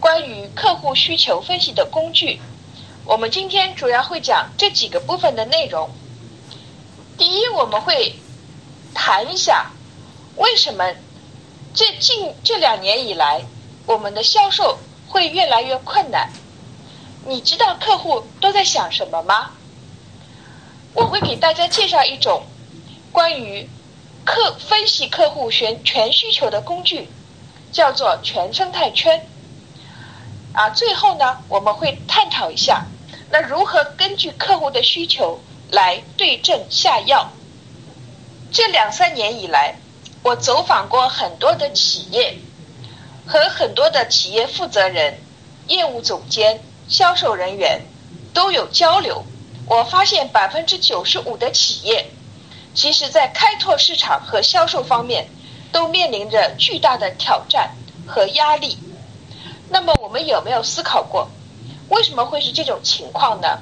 关于客户需求分析的工具，我们今天主要会讲这几个部分的内容。第一，我们会谈一下为什么这近这两年以来，我们的销售会越来越困难。你知道客户都在想什么吗？我会给大家介绍一种关于客分析客户全全需求的工具，叫做全生态圈。啊，最后呢，我们会探讨一下，那如何根据客户的需求来对症下药。这两三年以来，我走访过很多的企业，和很多的企业负责人、业务总监、销售人员都有交流。我发现百分之九十五的企业，其实在开拓市场和销售方面，都面临着巨大的挑战和压力。那么我们有没有思考过，为什么会是这种情况呢？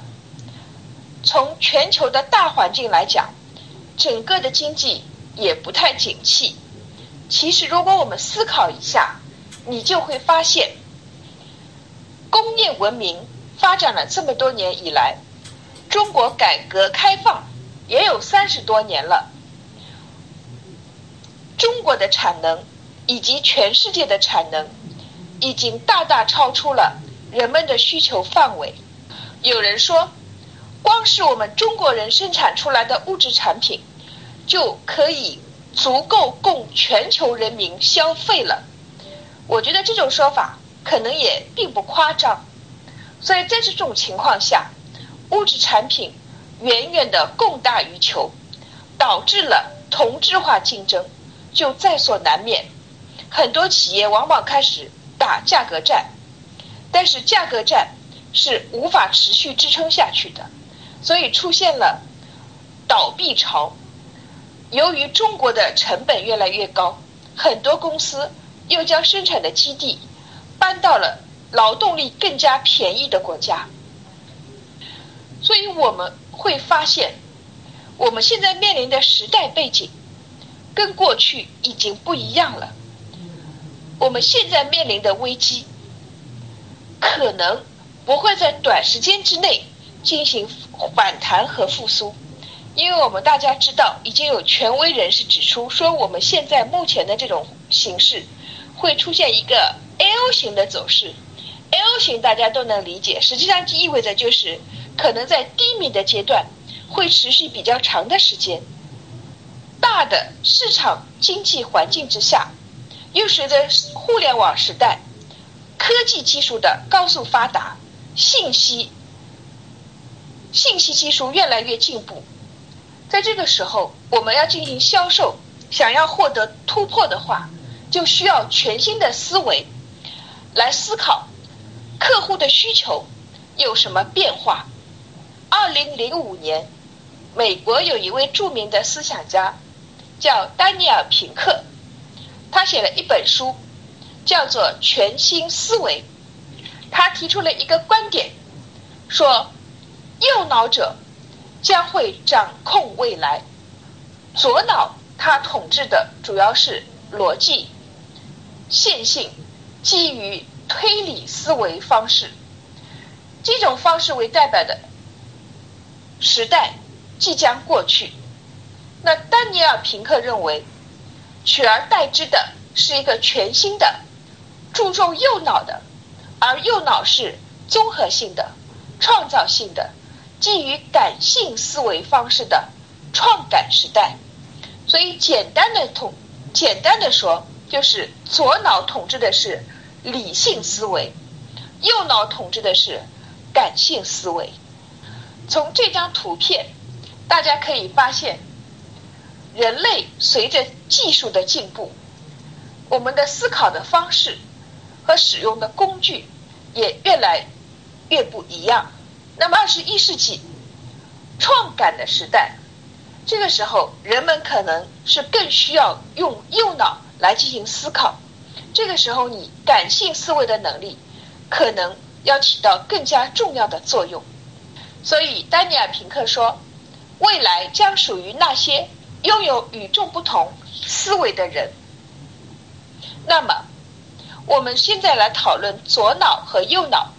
从全球的大环境来讲，整个的经济也不太景气。其实，如果我们思考一下，你就会发现，工业文明发展了这么多年以来，中国改革开放也有三十多年了，中国的产能以及全世界的产能。已经大大超出了人们的需求范围。有人说，光是我们中国人生产出来的物质产品，就可以足够供全球人民消费了。我觉得这种说法可能也并不夸张。所以在这种情况下，物质产品远远的供大于求，导致了同质化竞争就在所难免。很多企业往往开始。打价格战，但是价格战是无法持续支撑下去的，所以出现了倒闭潮。由于中国的成本越来越高，很多公司又将生产的基地搬到了劳动力更加便宜的国家，所以我们会发现，我们现在面临的时代背景跟过去已经不一样了。我们现在面临的危机，可能不会在短时间之内进行反弹和复苏，因为我们大家知道，已经有权威人士指出，说我们现在目前的这种形势会出现一个 L 型的走势。L 型大家都能理解，实际上就意味着就是可能在低迷的阶段会持续比较长的时间。大的市场经济环境之下。又随着互联网时代、科技技术的高速发达，信息信息技术越来越进步，在这个时候，我们要进行销售，想要获得突破的话，就需要全新的思维来思考客户的需求有什么变化。二零零五年，美国有一位著名的思想家叫丹尼尔·平克。他写了一本书，叫做《全新思维》。他提出了一个观点，说右脑者将会掌控未来，左脑它统治的主要是逻辑、线性、基于推理思维方式。这种方式为代表的时代即将过去。那丹尼尔·平克认为。取而代之的是一个全新的、注重右脑的，而右脑是综合性的、创造性的、基于感性思维方式的创感时代。所以，简单的统，简单的说，就是左脑统治的是理性思维，右脑统治的是感性思维。从这张图片，大家可以发现。人类随着技术的进步，我们的思考的方式和使用的工具也越来越不一样。那么，二十一世纪创感的时代，这个时候人们可能是更需要用右脑来进行思考。这个时候，你感性思维的能力可能要起到更加重要的作用。所以，丹尼尔·平克说，未来将属于那些拥有与众不同思维的人。那么，我们现在来讨论左脑和右脑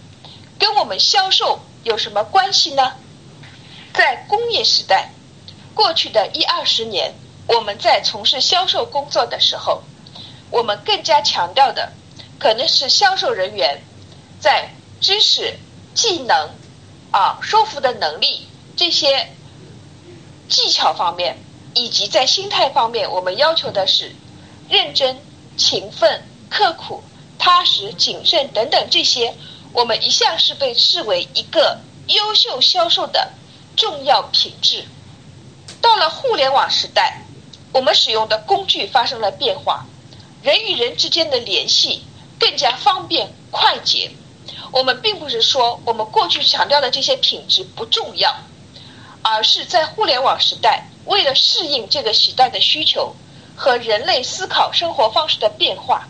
跟我们销售有什么关系呢？在工业时代，过去的一二十年，我们在从事销售工作的时候。我们更加强调的，可能是销售人员在知识、技能、啊说服的能力这些技巧方面，以及在心态方面，我们要求的是认真、勤奋、刻苦、踏实、谨慎等等这些，我们一向是被视为一个优秀销售的重要品质。到了互联网时代，我们使用的工具发生了变化。人与人之间的联系更加方便快捷。我们并不是说我们过去强调的这些品质不重要，而是在互联网时代，为了适应这个时代的需求和人类思考生活方式的变化，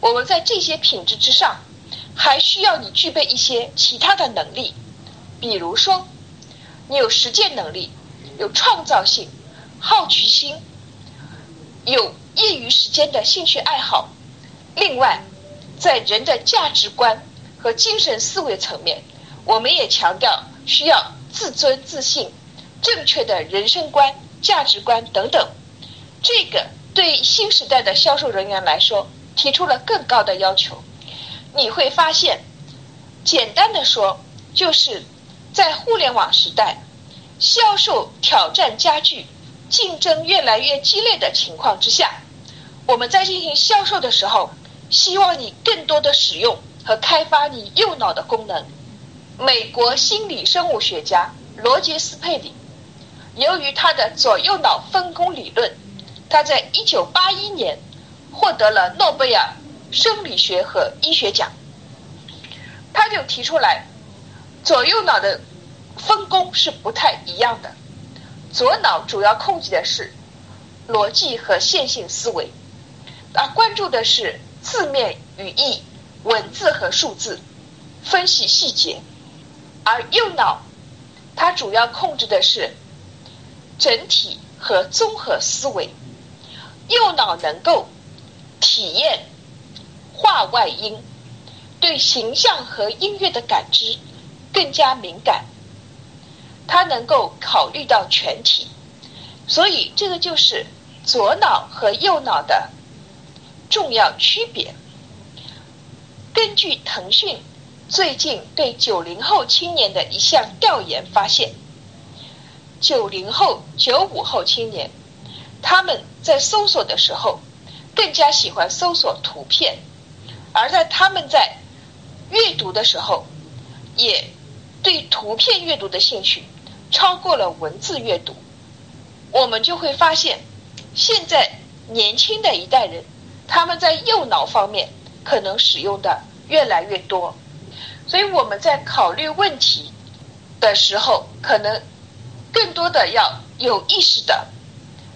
我们在这些品质之上，还需要你具备一些其他的能力，比如说，你有实践能力，有创造性，好奇心，有。业余时间的兴趣爱好。另外，在人的价值观和精神思维层面，我们也强调需要自尊自信、正确的人生观、价值观等等。这个对新时代的销售人员来说，提出了更高的要求。你会发现，简单的说，就是在互联网时代，销售挑战加剧。竞争越来越激烈的情况之下，我们在进行销售的时候，希望你更多的使用和开发你右脑的功能。美国心理生物学家罗杰斯佩里，由于他的左右脑分工理论，他在一九八一年获得了诺贝尔生理学和医学奖。他就提出来，左右脑的分工是不太一样的。左脑主要控制的是逻辑和线性思维，啊，关注的是字面语义、文字和数字，分析细节；而右脑，它主要控制的是整体和综合思维。右脑能够体验画外音，对形象和音乐的感知更加敏感。它能够考虑到全体，所以这个就是左脑和右脑的重要区别。根据腾讯最近对九零后青年的一项调研发现，九零后、九五后青年他们在搜索的时候更加喜欢搜索图片，而在他们在阅读的时候也对图片阅读的兴趣。超过了文字阅读，我们就会发现，现在年轻的一代人，他们在右脑方面可能使用的越来越多，所以我们在考虑问题的时候，可能更多的要有意识的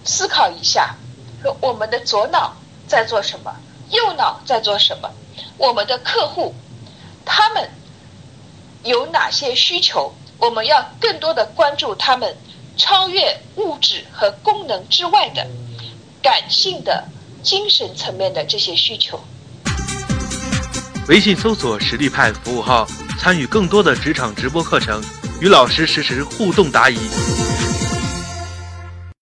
思考一下，说我们的左脑在做什么，右脑在做什么，我们的客户他们有哪些需求。我们要更多的关注他们超越物质和功能之外的感性的精神层面的这些需求。微信搜索“实力派”服务号，参与更多的职场直播课程，与老师实时互动答疑。